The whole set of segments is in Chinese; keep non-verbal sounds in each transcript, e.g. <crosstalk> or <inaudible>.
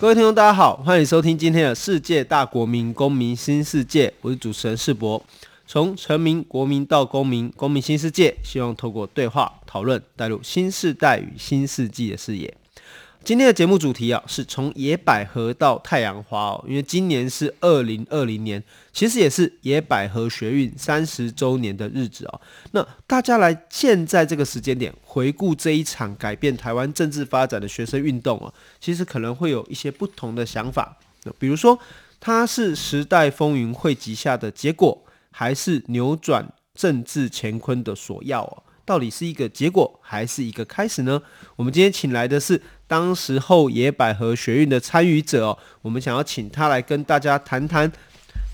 各位听众，大家好，欢迎收听今天的世界大国民公民新世界，我是主持人世博。从臣民、国民到公民，公民新世界，希望透过对话讨论，带入新时代与新世纪的视野。今天的节目主题啊，是从野百合到太阳花哦，因为今年是二零二零年，其实也是野百合学运三十周年的日子哦。那大家来现在这个时间点回顾这一场改变台湾政治发展的学生运动哦，其实可能会有一些不同的想法。比如说，它是时代风云汇集下的结果，还是扭转政治乾坤的所要哦？到底是一个结果，还是一个开始呢？我们今天请来的是。当时候野百合学运的参与者哦，我们想要请他来跟大家谈谈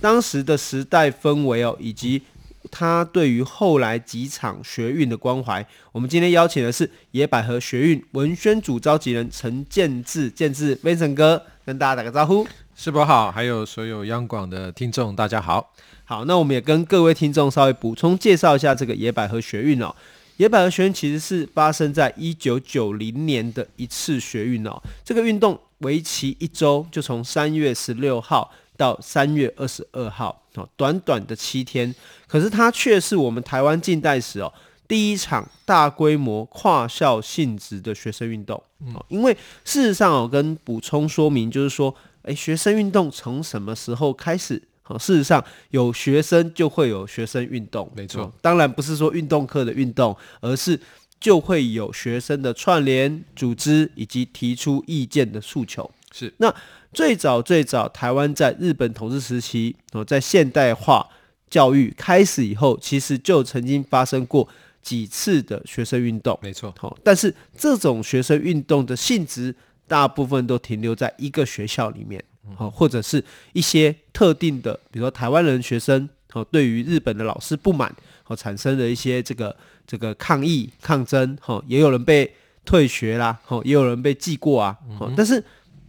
当时的时代氛围哦，以及他对于后来几场学运的关怀。我们今天邀请的是野百合学运文宣组召集人陈建志，建志 Vincent 哥，跟大家打个招呼。世博好，还有所有央广的听众，大家好。好，那我们也跟各位听众稍微补充介绍一下这个野百合学运哦。野百合学运其实是发生在一九九零年的一次学运哦，这个运动为期一周，就从三月十六号到三月二十二号哦，短短的七天。可是它却是我们台湾近代史哦第一场大规模跨校性质的学生运动哦。因为事实上哦，跟补充说明就是说，诶，学生运动从什么时候开始？好，事实上有学生就会有学生运动，没错。当然不是说运动课的运动，而是就会有学生的串联、组织以及提出意见的诉求。是。那最早最早，台湾在日本统治时期，哦，在现代化教育开始以后，其实就曾经发生过几次的学生运动。没错。好，但是这种学生运动的性质，大部分都停留在一个学校里面。好，或者是一些特定的，比如说台湾人学生，好，对于日本的老师不满，好，产生了一些这个这个抗议抗争，好，也有人被退学啦，好，也有人被记过啊，好，但是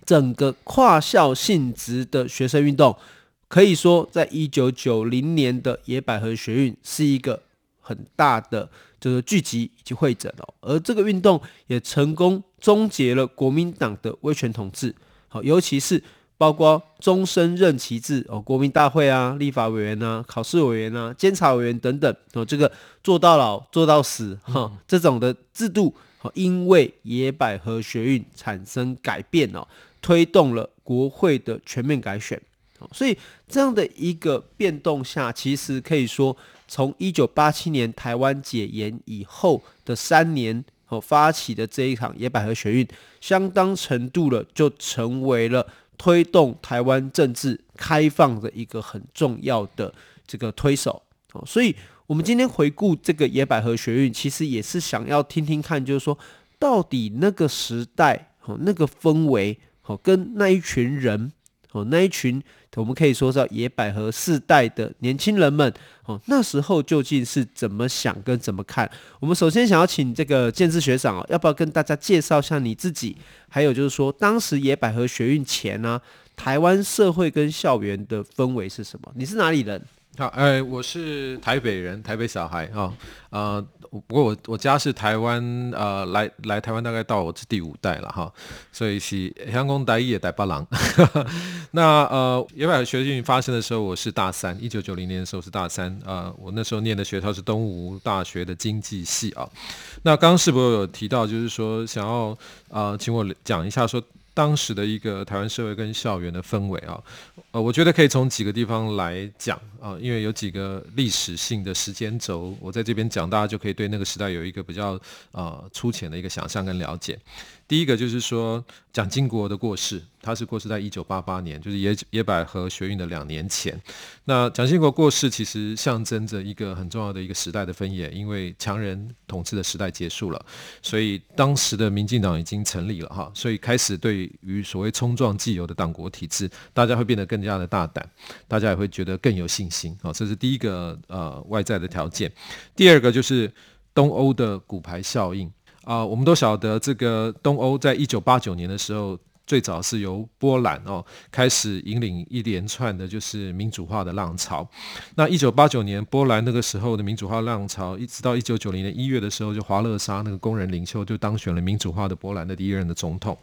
整个跨校性质的学生运动，可以说在一九九零年的野百合学运是一个很大的就是聚集以及会诊哦，而这个运动也成功终结了国民党的威权统治，好，尤其是。包括终身任期制哦，国民大会啊，立法委员啊，考试委员啊，监察委员等等哦，这个做到老做到死哈、哦，这种的制度哦，因为野百合学运产生改变哦，推动了国会的全面改选哦，所以这样的一个变动下，其实可以说，从一九八七年台湾解严以后的三年哦，发起的这一场野百合学运，相当程度了就成为了。推动台湾政治开放的一个很重要的这个推手。哦，所以我们今天回顾这个野百合学运，其实也是想要听听看，就是说到底那个时代哦，那个氛围哦，跟那一群人哦，那一群。我们可以说叫野百合世代的年轻人们哦，那时候究竟是怎么想跟怎么看？我们首先想要请这个建志学长哦，要不要跟大家介绍一下你自己？还有就是说，当时野百合学运前呢、台湾社会跟校园的氛围是什么？你是哪里人？好，哎，我是台北人，台北小孩啊，呃，不过我我家是台湾，呃，来来台湾大概到我是第五代了哈，所以是香港台语的台北人。<laughs> 那呃，野百合学运发生的时候，我是大三，一九九零年的时候是大三，呃，我那时候念的学校是东吴大学的经济系啊。那刚刚是不是有提到，就是说想要呃，请我讲一下说。当时的一个台湾社会跟校园的氛围啊，呃，我觉得可以从几个地方来讲啊，因为有几个历史性的时间轴，我在这边讲，大家就可以对那个时代有一个比较呃粗浅的一个想象跟了解。第一个就是说蒋经国的过世，他是过世在一九八八年，就是野野百合学运的两年前。那蒋经国过世，其实象征着一个很重要的一个时代的分野，因为强人统治的时代结束了，所以当时的民进党已经成立了哈，所以开始对于所谓冲撞既有的党国体制，大家会变得更加的大胆，大家也会觉得更有信心行啊，这是第一个呃外在的条件。第二个就是东欧的骨牌效应啊、我们都晓得这个东欧在一九八九年的时候。最早是由波兰哦开始引领一连串的，就是民主化的浪潮。那一九八九年，波兰那个时候的民主化浪潮，一直到一九九零年一月的时候，就华勒沙那个工人领袖就当选了民主化的波兰的第一任的总统。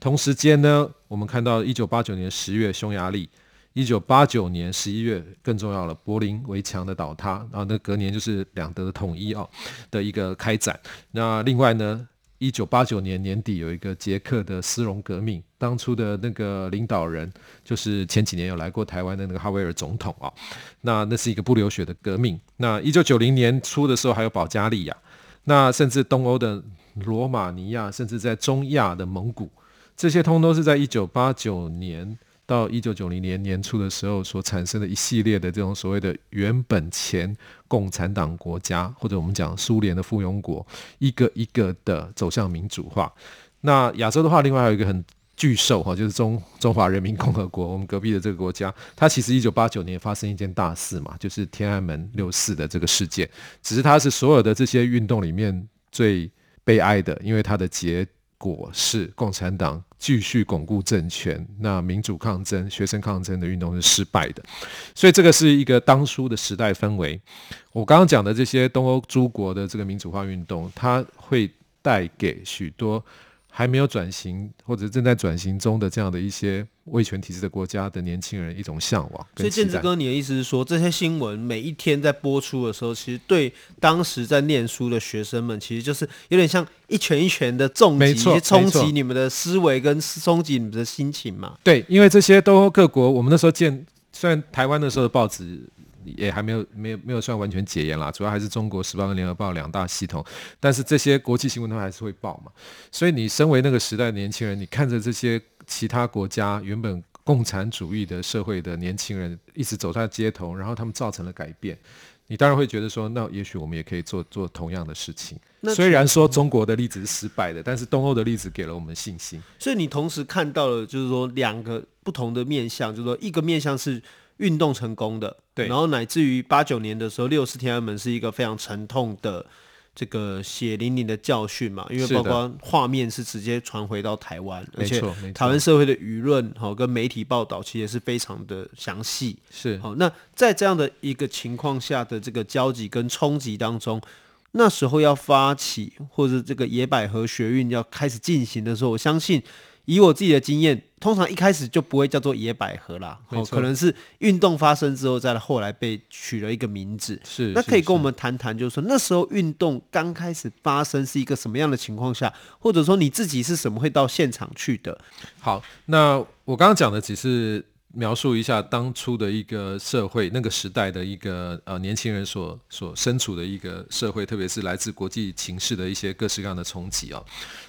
同时间呢，我们看到一九八九年十月匈牙利，一九八九年十一月更重要了，柏林围墙的倒塌，然后那隔年就是两德的统一哦的一个开展。那另外呢，一九八九年年底有一个捷克的丝绒革命，当初的那个领导人就是前几年有来过台湾的那个哈维尔总统啊，那那是一个不流血的革命。那一九九零年初的时候还有保加利亚，那甚至东欧的罗马尼亚，甚至在中亚的蒙古，这些通都是在一九八九年。到一九九零年年初的时候，所产生的一系列的这种所谓的原本前共产党国家，或者我们讲苏联的附庸国，一个一个的走向民主化。那亚洲的话，另外还有一个很巨兽哈，就是中中华人民共和国，我们隔壁的这个国家，它其实一九八九年发生一件大事嘛，就是天安门六四的这个事件，只是它是所有的这些运动里面最悲哀的，因为它的结。果是共产党继续巩固政权，那民主抗争、学生抗争的运动是失败的，所以这个是一个当初的时代氛围。我刚刚讲的这些东欧诸国的这个民主化运动，它会带给许多。还没有转型或者正在转型中的这样的一些威权体制的国家的年轻人一种向往。所以建志哥，你的意思是说，这些新闻每一天在播出的时候，其实对当时在念书的学生们，其实就是有点像一拳一拳的重击，冲击你们的思维跟冲击你们的心情嘛？对，因为这些都各国，我们那时候见，虽然台湾那时候的报纸。也还没有没有没有算完全解严啦，主要还是中国时报跟联合报两大系统，但是这些国际新闻它还是会报嘛。所以你身为那个时代的年轻人，你看着这些其他国家原本共产主义的社会的年轻人一直走在街头，然后他们造成了改变，你当然会觉得说，那也许我们也可以做做同样的事情。虽然说中国的例子是失败的，但是东欧的例子给了我们信心。所以你同时看到了，就是说两个不同的面向，就是说一个面向是。运动成功的，对，然后乃至于八九年的时候，六四天安门是一个非常沉痛的这个血淋淋的教训嘛，因为包括画面是直接传回到台湾，而且台湾社会的舆论哈跟媒体报道其实也是非常的详细，是好。那在这样的一个情况下的这个交集跟冲击当中，那时候要发起或者这个野百合学运要开始进行的时候，我相信。以我自己的经验，通常一开始就不会叫做野百合啦，哦，可能是运动发生之后，再后来被取了一个名字。是，那可以跟我们谈谈，就是说那时候运动刚开始发生是一个什么样的情况下，或者说你自己是什么会到现场去的？好，那我刚刚讲的只是。描述一下当初的一个社会，那个时代的一个呃年轻人所所身处的一个社会，特别是来自国际情势的一些各式各样的冲击啊。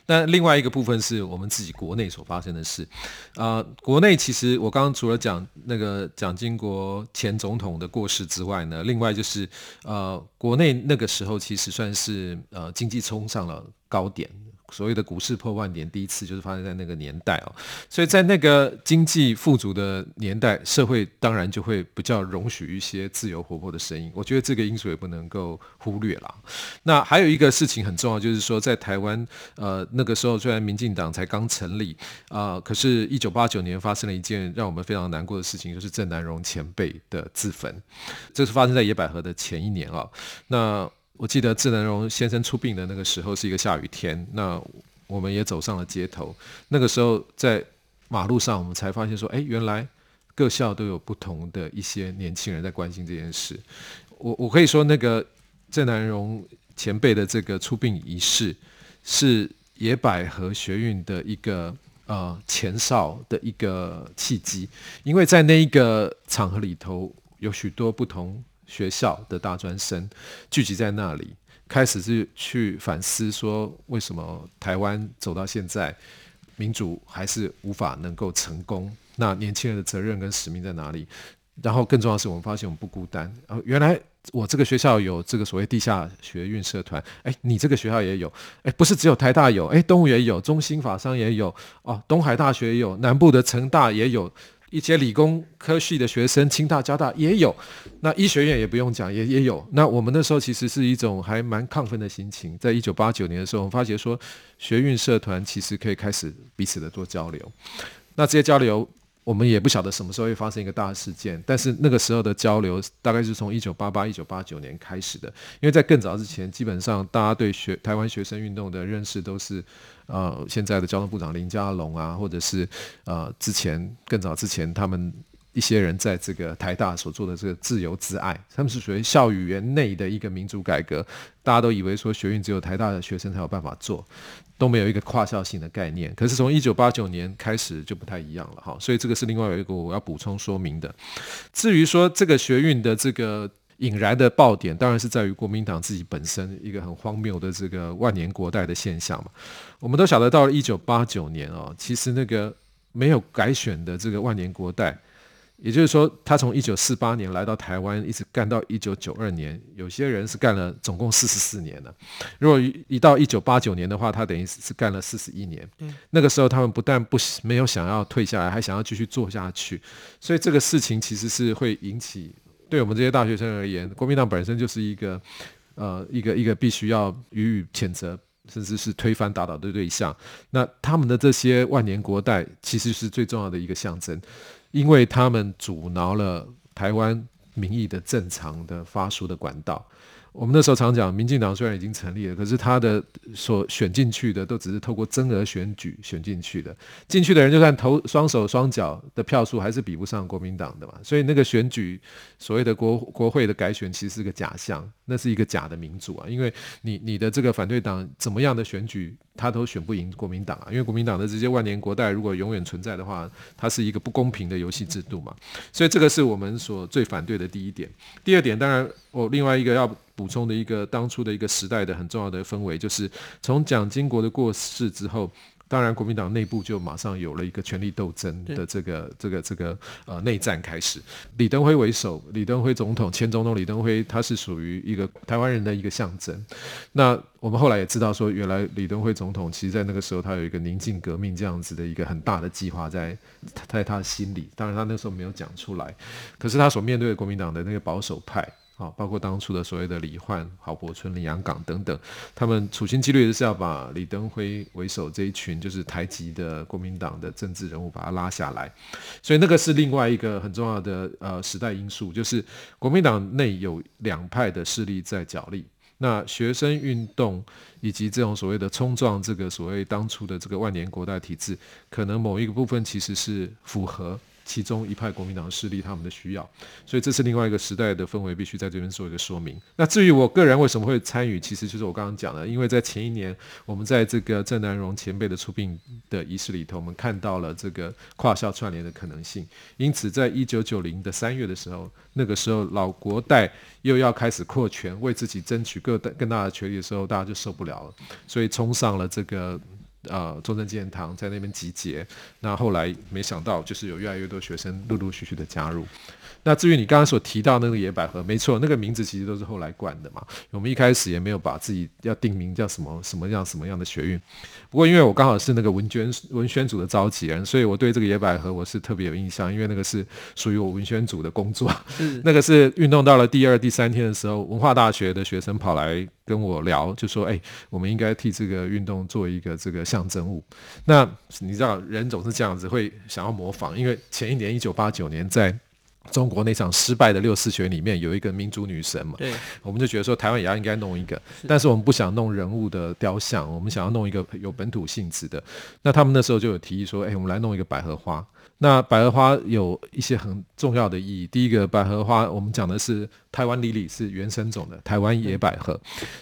那另外一个部分是我们自己国内所发生的事啊、国内其实我刚刚除了讲那个蒋经国前总统的过世之外呢，另外就是呃国内那个时候其实算是呃经济冲上了高点。所谓的股市破万点，第一次就是发生在那个年代哦，所以在那个经济富足的年代，社会当然就会比较容许一些自由活泼的声音。我觉得这个因素也不能够忽略了。那还有一个事情很重要，就是说在台湾，呃，那个时候虽然民进党才刚成立啊，可是，一九八九年发生了一件让我们非常难过的事情，就是郑南榕前辈的自焚。这是发生在野百合的前一年啊，那。我记得郑南榕先生出殡的那个时候是一个下雨天，那我们也走上了街头。那个时候在马路上，我们才发现说，哎，原来各校都有不同的一些年轻人在关心这件事。我我可以说，那个郑南榕前辈的这个出殡仪式，是野百合学运的一个呃前哨的一个契机，因为在那一个场合里头，有许多不同。学校的大专生聚集在那里，开始是去反思说，为什么台湾走到现在，民主还是无法能够成功？那年轻人的责任跟使命在哪里？然后更重要的是，我们发现我们不孤单。然后原来我这个学校有这个所谓地下学运社团，哎，你这个学校也有，哎，不是只有台大有，哎，东吴也有，中兴法商也有，哦，东海大学也有，南部的成大也有。一些理工科系的学生，清大、交大也有。那医学院也不用讲，也也有。那我们那时候其实是一种还蛮亢奋的心情。在一九八九年的时候，我们发觉说，学运社团其实可以开始彼此的做交流。那这些交流。我们也不晓得什么时候会发生一个大事件，但是那个时候的交流大概是从一九八八、一九八九年开始的。因为在更早之前，基本上大家对学台湾学生运动的认识都是，呃，现在的交通部长林佳龙啊，或者是呃之前更早之前他们一些人在这个台大所做的这个自由自爱，他们是属于校园内的一个民主改革，大家都以为说学运只有台大的学生才有办法做。都没有一个跨校性的概念，可是从一九八九年开始就不太一样了哈，所以这个是另外有一个我要补充说明的。至于说这个学运的这个引燃的爆点，当然是在于国民党自己本身一个很荒谬的这个万年国代的现象嘛。我们都晓得到了一九八九年哦，其实那个没有改选的这个万年国代。也就是说，他从一九四八年来到台湾，一直干到一九九二年。有些人是干了总共四十四年了。如果一到一九八九年的话，他等于是干了四十一年。那个时候他们不但不没有想要退下来，还想要继续做下去。所以这个事情其实是会引起，对我们这些大学生而言，国民党本身就是一个呃一个一个必须要予以谴责，甚至是推翻打倒的对象。那他们的这些万年国代，其实是最重要的一个象征。因为他们阻挠了台湾民意的正常的发书的管道。我们那时候常讲，民进党虽然已经成立了，可是他的所选进去的都只是透过增额选举选进去的，进去的人就算投双手双脚的票数，还是比不上国民党的嘛。所以那个选举所谓的国国会的改选，其实是个假象，那是一个假的民主啊。因为你你的这个反对党怎么样的选举，他都选不赢国民党啊。因为国民党的这些万年国代如果永远存在的话，它是一个不公平的游戏制度嘛。所以这个是我们所最反对的第一点。第二点，当然我另外一个要。补充的一个当初的一个时代的很重要的氛围，就是从蒋经国的过世之后，当然国民党内部就马上有了一个权力斗争的这个这个这个呃内战开始。李登辉为首，李登辉总统，前总统李登辉，他是属于一个台湾人的一个象征。那我们后来也知道说，原来李登辉总统其实在那个时候他有一个宁静革命这样子的一个很大的计划在在他的心里，当然他那时候没有讲出来，可是他所面对的国民党的那个保守派。好，包括当初的所谓的李焕、郝柏村、林洋港等等，他们处心积虑的是要把李登辉为首这一群就是台籍的国民党的政治人物把他拉下来，所以那个是另外一个很重要的呃时代因素，就是国民党内有两派的势力在角力，那学生运动以及这种所谓的冲撞这个所谓当初的这个万年国代体制，可能某一个部分其实是符合。其中一派国民党势力他们的需要，所以这是另外一个时代的氛围，必须在这边做一个说明。那至于我个人为什么会参与，其实就是我刚刚讲的，因为在前一年我们在这个郑南榕前辈的出殡的仪式里头，我们看到了这个跨校串联的可能性。因此，在一九九零的三月的时候，那个时候老国代又要开始扩权，为自己争取更大更大的权利的时候，大家就受不了了，所以冲上了这个。呃，中正纪念堂在那边集结，那后来没想到，就是有越来越多学生陆陆续续的加入。那至于你刚刚所提到那个野百合，没错，那个名字其实都是后来冠的嘛。我们一开始也没有把自己要定名叫什么什么样什么样的学运。不过因为我刚好是那个文宣文宣组的召集人，所以我对这个野百合我是特别有印象，因为那个是属于我文宣组的工作。是 <laughs> 那个是运动到了第二、第三天的时候，文化大学的学生跑来跟我聊，就说：“哎，我们应该替这个运动做一个这个象征物。”那你知道人总是这样子，会想要模仿，因为前一年一九八九年在。中国那场失败的六四学里面有一个民主女神嘛？对，我们就觉得说台湾也要应该弄一个，但是我们不想弄人物的雕像，我们想要弄一个有本土性质的。那他们那时候就有提议说，哎，我们来弄一个百合花。那百合花有一些很重要的意义。第一个，百合花我们讲的是台湾里里是原生种的台湾野百合。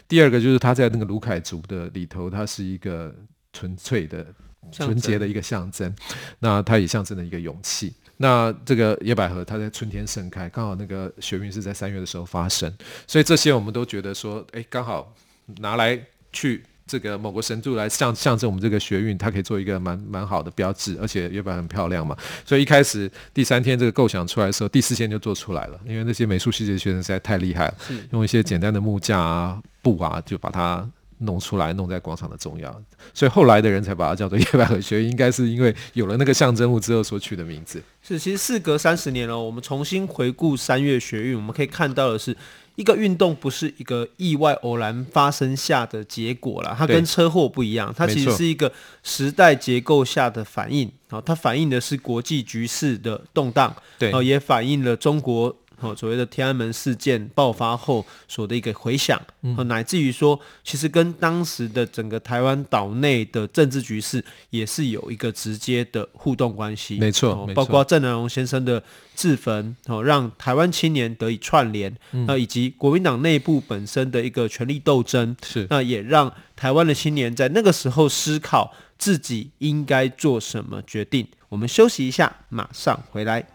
第二个就是它在那个卢凯族的里头，它是一个纯粹的、纯洁的一个象征。那它也象征了一个勇气。那这个野百合，它在春天盛开，刚好那个学运是在三月的时候发生，所以这些我们都觉得说，哎，刚好拿来去这个某个神柱来象象征我们这个学运，它可以做一个蛮蛮好的标志，而且野百合很漂亮嘛，所以一开始第三天这个构想出来的时候，第四天就做出来了，因为那些美术系的学生实在太厉害了，用一些简单的木架啊、布啊，就把它。弄出来，弄在广场的中央，所以后来的人才把它叫做夜百合学院，应该是因为有了那个象征物之后所取的名字。是，其实事隔三十年了，我们重新回顾三月学运，我们可以看到的是。一个运动不是一个意外偶然发生下的结果啦，它跟车祸不一样，它其实是一个时代结构下的反应。好，它反映的是国际局势的动荡，对，也反映了中国。哦，所谓的天安门事件爆发后所的一个回响，嗯，乃至于说，其实跟当时的整个台湾岛内的政治局势也是有一个直接的互动关系。没错，包括郑南榕先生的自焚，哦，让台湾青年得以串联，那以及国民党内部本身的一个权力斗争，是那也让台湾的青年在那个时候思考自己应该做什么决定。我们休息一下，马上回来。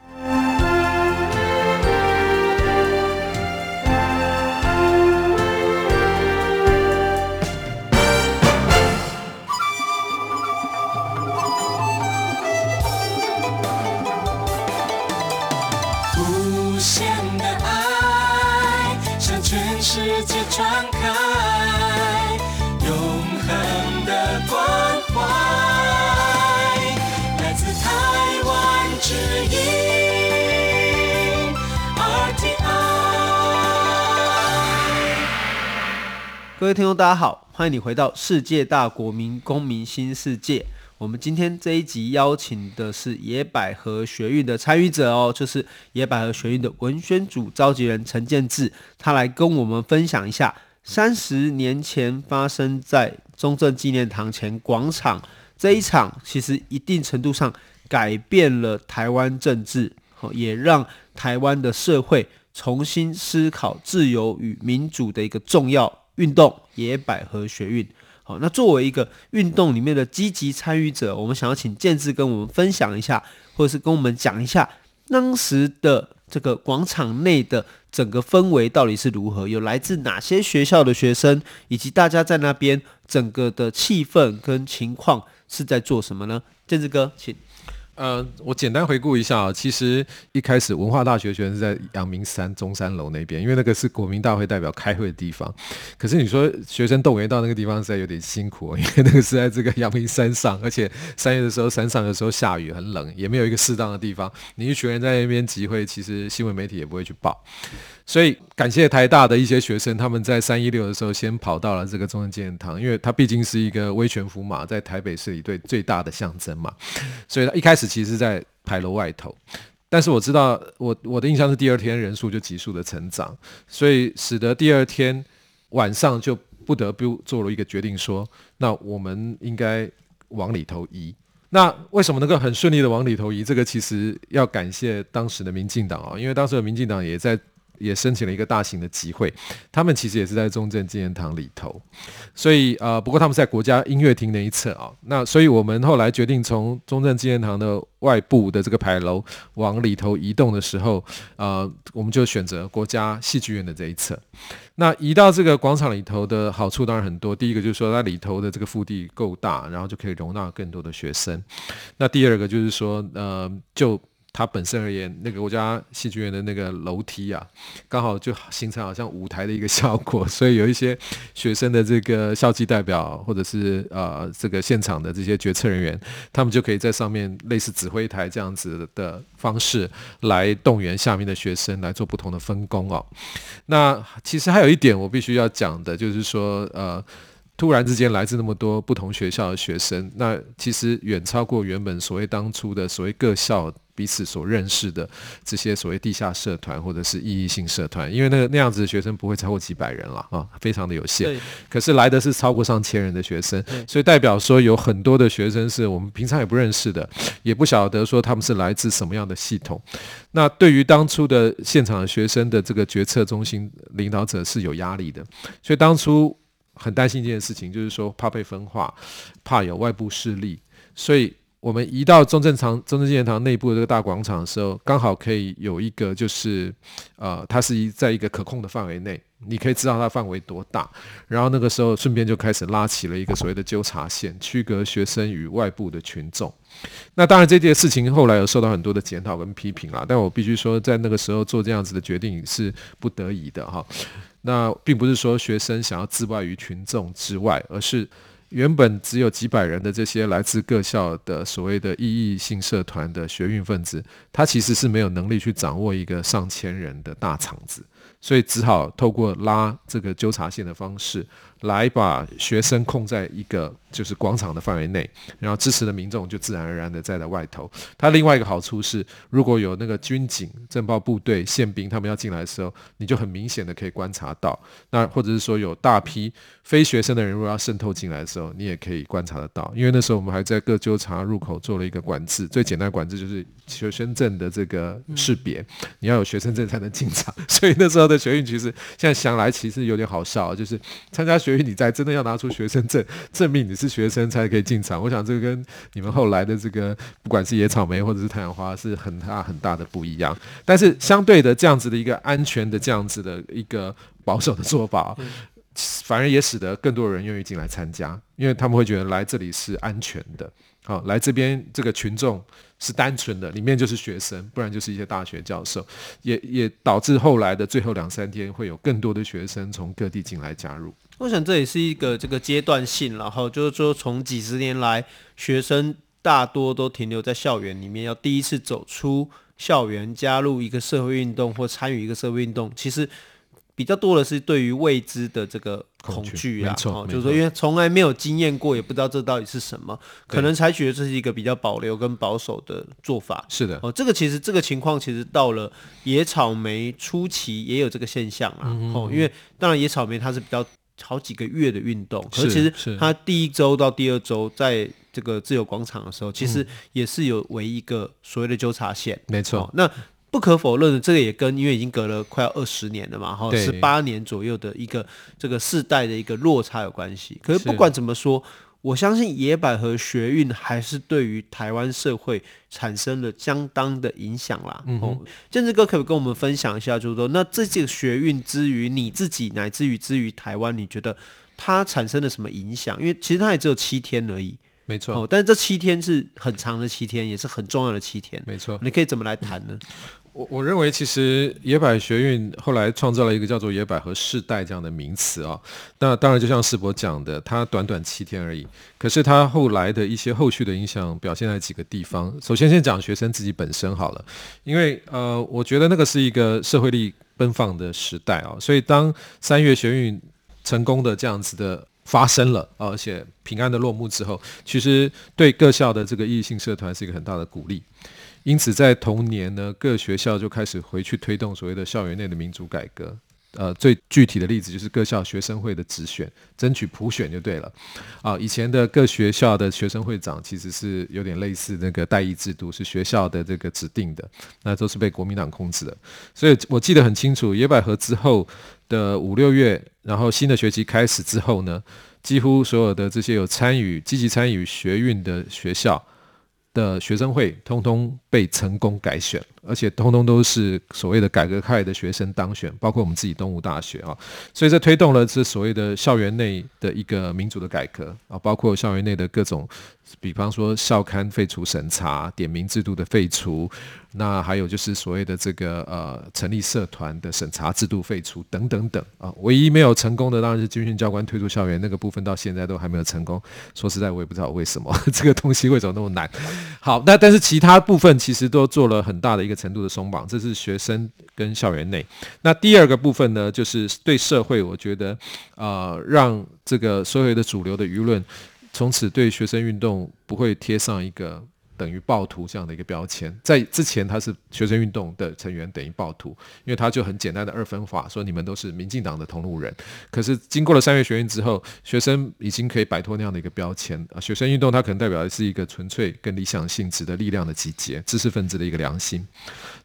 各位听众，大家好，欢迎你回到世界大国民公民新世界。我们今天这一集邀请的是野百合学运的参与者哦，就是野百合学运的文宣组召集人陈建志，他来跟我们分享一下三十年前发生在中正纪念堂前广场这一场，其实一定程度上改变了台湾政治，也让台湾的社会重新思考自由与民主的一个重要。运动野百合学运，好，那作为一个运动里面的积极参与者，我们想要请建志跟我们分享一下，或者是跟我们讲一下当时的这个广场内的整个氛围到底是如何，有来自哪些学校的学生，以及大家在那边整个的气氛跟情况是在做什么呢？建志哥，请。呃，我简单回顾一下啊，其实一开始文化大学学生是在阳明山中山楼那边，因为那个是国民大会代表开会的地方。可是你说学生动员到那个地方实在有点辛苦，因为那个是在这个阳明山上，而且三月的时候山上有时候下雨很冷，也没有一个适当的地方。你一群人在那边集会，其实新闻媒体也不会去报。所以感谢台大的一些学生，他们在三一六的时候先跑到了这个中正纪念堂，因为它毕竟是一个威权符码在台北市里对最大的象征嘛。所以他一开始其实在牌楼外头，但是我知道我我的印象是第二天人数就急速的成长，所以使得第二天晚上就不得不做了一个决定说，那我们应该往里头移。那为什么能够很顺利的往里头移？这个其实要感谢当时的民进党啊，因为当时的民进党也在。也申请了一个大型的集会，他们其实也是在中正纪念堂里头，所以呃，不过他们在国家音乐厅那一侧啊，那所以我们后来决定从中正纪念堂的外部的这个牌楼往里头移动的时候，呃，我们就选择国家戏剧院的这一侧。那移到这个广场里头的好处当然很多，第一个就是说它里头的这个腹地够大，然后就可以容纳更多的学生。那第二个就是说，呃，就它本身而言，那个国家戏剧院的那个楼梯啊，刚好就形成好像舞台的一个效果，所以有一些学生的这个校际代表，或者是呃这个现场的这些决策人员，他们就可以在上面类似指挥台这样子的方式来动员下面的学生来做不同的分工哦。那其实还有一点我必须要讲的，就是说呃。突然之间来自那么多不同学校的学生，那其实远超过原本所谓当初的所谓各校彼此所认识的这些所谓地下社团或者是意义性社团，因为那个那样子的学生不会超过几百人了啊，非常的有限。可是来的是超过上千人的学生，所以代表说有很多的学生是我们平常也不认识的，也不晓得说他们是来自什么样的系统。那对于当初的现场的学生的这个决策中心领导者是有压力的，所以当初。很担心一件事情，就是说怕被分化，怕有外部势力，所以我们移到中正堂、中正纪念堂内部的这个大广场的时候，刚好可以有一个，就是呃，它是一在一个可控的范围内，你可以知道它范围多大。然后那个时候顺便就开始拉起了一个所谓的纠察线，区隔学生与外部的群众。那当然这件事情后来有受到很多的检讨跟批评啦，但我必须说，在那个时候做这样子的决定是不得已的哈。那并不是说学生想要自外于群众之外，而是原本只有几百人的这些来自各校的所谓的异议性社团的学运分子，他其实是没有能力去掌握一个上千人的大场子，所以只好透过拉这个纠察线的方式。来把学生控在一个就是广场的范围内，然后支持的民众就自然而然的在在外头。它另外一个好处是，如果有那个军警、政报部队、宪兵他们要进来的时候，你就很明显的可以观察到。那或者是说有大批非学生的人如果要渗透进来的时候，你也可以观察得到。因为那时候我们还在各纠察入口做了一个管制，最简单的管制就是学生证的这个识别，你要有学生证才能进场。<laughs> 所以那时候的学运其实现在想来其实有点好笑，就是参加。学运你在真的要拿出学生证证明你是学生才可以进场，我想这个跟你们后来的这个不管是野草莓或者是太阳花是很大很大的不一样。但是相对的这样子的一个安全的这样子的一个保守的做法，反而也使得更多人愿意进来参加，因为他们会觉得来这里是安全的。好，来这边这个群众是单纯的，里面就是学生，不然就是一些大学教授，也也导致后来的最后两三天会有更多的学生从各地进来加入。我想这也是一个这个阶段性，然后就是说从几十年来，学生大多都停留在校园里面，要第一次走出校园，加入一个社会运动或参与一个社会运动，其实。比较多的是对于未知的这个恐惧啊，哦，就是说，因为从来没有经验过，也不知道这到底是什么，可能采取的这是一个比较保留跟保守的做法。是的，哦，这个其实这个情况其实到了野草莓初期也有这个现象啊，嗯、哦，因为当然野草莓它是比较好几个月的运动，可是其实他第一周到第二周在这个自由广场的时候，其实也是有为一个所谓的纠察线，没错，哦，那。不可否认的，这个也跟因为已经隔了快要二十年了嘛，哈，十八年左右的一个这个世代的一个落差有关系。可是不管怎么说，我相信野百合学运还是对于台湾社会产生了相当的影响啦。嗯，建志哥可不可以跟我们分享一下，就是说，那这这个学运之于你自己，乃至于之于台湾，你觉得它产生了什么影响？因为其实它也只有七天而已。没错，哦，但是这七天是很长的七天，也是很重要的七天。没错，你可以怎么来谈呢？<laughs> 我我认为，其实野百学运后来创造了一个叫做“野百合世代”这样的名词啊。那当然，就像世博讲的，它短短七天而已。可是它后来的一些后续的影响表现在几个地方。首先，先讲学生自己本身好了，因为呃，我觉得那个是一个社会力奔放的时代啊。所以，当三月学运成功的这样子的发生了，而且平安的落幕之后，其实对各校的这个异性社团是一个很大的鼓励。因此，在同年呢，各学校就开始回去推动所谓的校园内的民主改革。呃，最具体的例子就是各校学生会的直选，争取普选就对了。啊，以前的各学校的学生会长其实是有点类似那个代议制度，是学校的这个指定的，那都是被国民党控制的。所以我记得很清楚，野百合之后的五六月，然后新的学期开始之后呢，几乎所有的这些有参与、积极参与学运的学校。的学生会通通被成功改选，而且通通都是所谓的改革派的学生当选，包括我们自己东吴大学啊，所以这推动了这所谓的校园内的一个民主的改革啊，包括校园内的各种。比方说校刊废除审查、点名制度的废除，那还有就是所谓的这个呃成立社团的审查制度废除等等等啊，唯一没有成功的当然是军训教官退出校园那个部分，到现在都还没有成功。说实在，我也不知道为什么 <laughs> 这个东西为什么那么难。好，那但是其他部分其实都做了很大的一个程度的松绑，这是学生跟校园内。那第二个部分呢，就是对社会，我觉得啊、呃，让这个所有的主流的舆论。从此对学生运动不会贴上一个等于暴徒这样的一个标签。在之前，他是学生运动的成员等于暴徒，因为他就很简单的二分法，说你们都是民进党的同路人。可是经过了三月学运之后，学生已经可以摆脱那样的一个标签啊。学生运动它可能代表的是一个纯粹跟理想性质的力量的集结，知识分子的一个良心。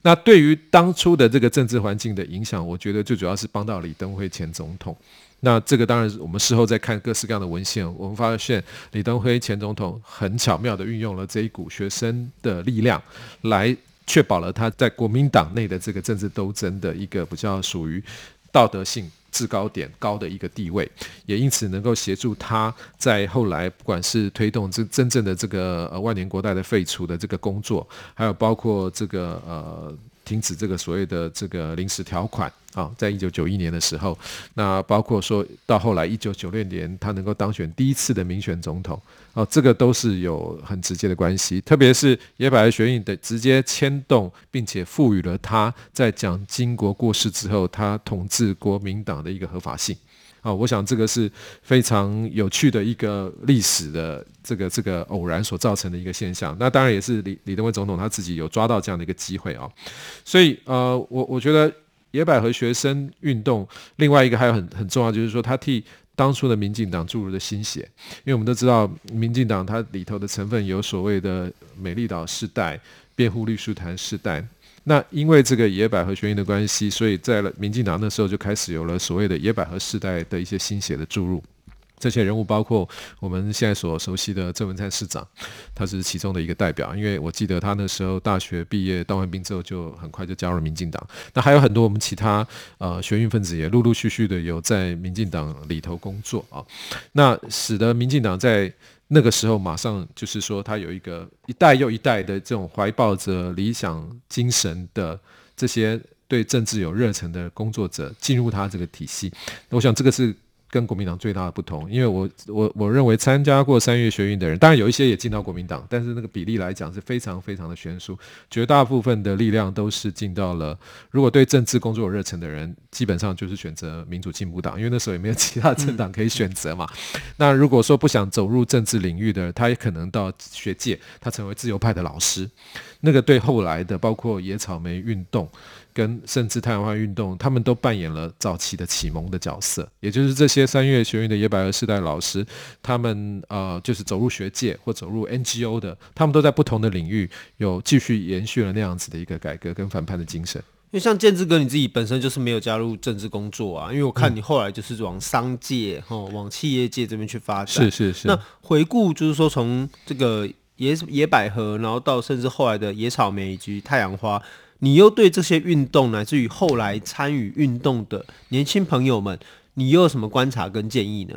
那对于当初的这个政治环境的影响，我觉得最主要是帮到李登辉前总统。那这个当然，我们事后再看各式各样的文献，我们发现李登辉前总统很巧妙地运用了这一股学生的力量，来确保了他在国民党内的这个政治斗争的一个比较属于道德性制高点高的一个地位，也因此能够协助他在后来不管是推动这真正的这个呃万年国代的废除的这个工作，还有包括这个呃。停止这个所谓的这个临时条款啊，在一九九一年的时候，那包括说到后来一九九六年他能够当选第一次的民选总统，啊，这个都是有很直接的关系。特别是野百合学运的直接牵动，并且赋予了他在蒋经国过世之后，他统治国民党的一个合法性。啊，我想这个是非常有趣的一个历史的这个这个偶然所造成的一个现象。那当然也是李李登辉总统他自己有抓到这样的一个机会啊。所以呃，我我觉得野百合学生运动另外一个还有很很重要，就是说他替当初的民进党注入了心血。因为我们都知道，民进党它里头的成分有所谓的美丽岛世代、辩护律师团世代。那因为这个野百合学运的关系，所以在了民进党那时候就开始有了所谓的野百合世代的一些新血的注入。这些人物包括我们现在所熟悉的郑文灿市长，他是其中的一个代表。因为我记得他那时候大学毕业当完兵之后，就很快就加入了民进党。那还有很多我们其他呃学运分子也陆陆续续的有在民进党里头工作啊。那使得民进党在那个时候，马上就是说，他有一个一代又一代的这种怀抱着理想精神的这些对政治有热忱的工作者进入他这个体系。我想这个是。跟国民党最大的不同，因为我我我认为参加过三月学运的人，当然有一些也进到国民党，但是那个比例来讲是非常非常的悬殊，绝大部分的力量都是进到了。如果对政治工作有热忱的人，基本上就是选择民主进步党，因为那时候也没有其他政党可以选择嘛。嗯、那如果说不想走入政治领域的，他也可能到学界，他成为自由派的老师。那个对后来的，包括野草莓运动。跟甚至太阳花运动，他们都扮演了早期的启蒙的角色，也就是这些三月学运的野百合世代老师，他们呃就是走入学界或走入 NGO 的，他们都在不同的领域有继续延续了那样子的一个改革跟反叛的精神。因为像建志哥你自己本身就是没有加入政治工作啊，因为我看你后来就是往商界、嗯、往企业界这边去发展。是是是。那回顾就是说，从这个野野百合，然后到甚至后来的野草莓以及太阳花。你又对这些运动，乃至于后来参与运动的年轻朋友们，你又有什么观察跟建议呢？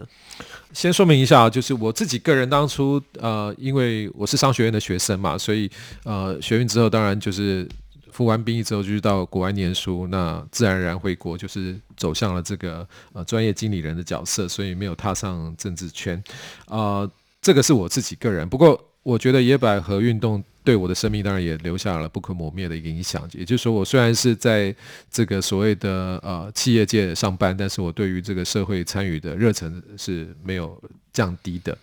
先说明一下，就是我自己个人当初，呃，因为我是商学院的学生嘛，所以呃，学运之后当然就是服完兵役之后就是到国外念书，那自然而然回国就是走向了这个呃专业经理人的角色，所以没有踏上政治圈，呃，这个是我自己个人。不过我觉得野百合运动。对我的生命当然也留下了不可磨灭的一个影响。也就是说，我虽然是在这个所谓的呃企业界上班，但是我对于这个社会参与的热忱是没有降低的。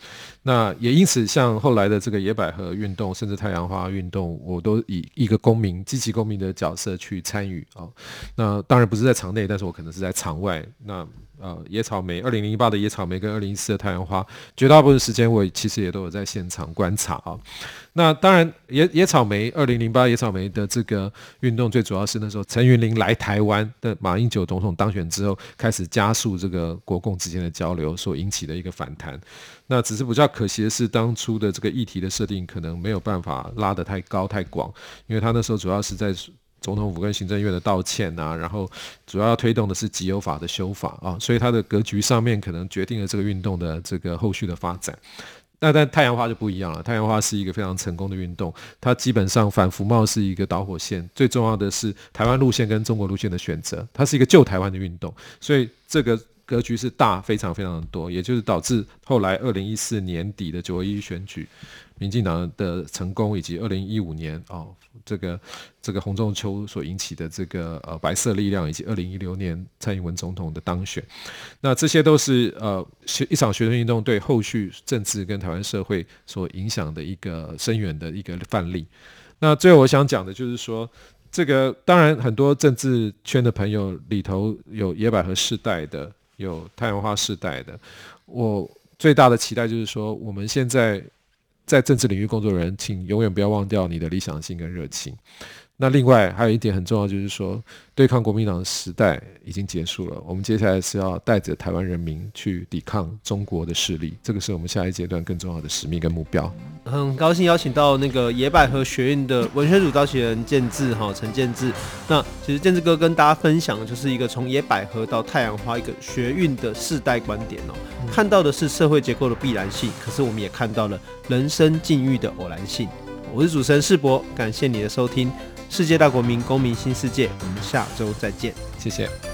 那也因此，像后来的这个野百合运动，甚至太阳花运动，我都以一个公民、积极公民的角色去参与啊。那当然不是在场内，但是我可能是在场外。那呃，野草莓，二零零八的野草莓跟二零一四的太阳花，绝大部分时间我其实也都有在现场观察啊。那当然野，野野草莓，二零零八野草莓的这个运动，最主要是那时候陈云林来台湾的马英九总统当选之后，开始加速这个国共之间的交流所引起的一个反弹。那只是比较可惜的是，当初的这个议题的设定可能没有办法拉得太高太广，因为他那时候主要是在。总统府跟行政院的道歉啊，然后主要推动的是集邮法的修法啊，所以它的格局上面可能决定了这个运动的这个后续的发展。那但太阳花就不一样了，太阳花是一个非常成功的运动，它基本上反服贸是一个导火线，最重要的是台湾路线跟中国路线的选择，它是一个救台湾的运动，所以这个格局是大非常非常的多，也就是导致后来二零一四年底的九合一选举。民进党的成功，以及二零一五年哦，这个这个洪仲丘所引起的这个呃白色力量，以及二零一六年蔡英文总统的当选，那这些都是呃学一场学生运动对后续政治跟台湾社会所影响的一个深远的一个范例。那最后我想讲的就是说，这个当然很多政治圈的朋友里头有野百合世代的，有太阳花世代的。我最大的期待就是说，我们现在。在政治领域工作的人，请永远不要忘掉你的理想性跟热情。那另外还有一点很重要，就是说，对抗国民党的时代已经结束了。我们接下来是要带着台湾人民去抵抗中国的势力，这个是我们下一阶段更重要的使命跟目标。很高兴邀请到那个野百合学运的文学组召集人建志哈陈建志。那其实建志哥跟大家分享的就是一个从野百合到太阳花一个学运的世代观点哦，看到的是社会结构的必然性，可是我们也看到了人生境遇的偶然性。我是主持人世博，感谢你的收听。世界大国民，公民新世界，我们下周再见，谢谢。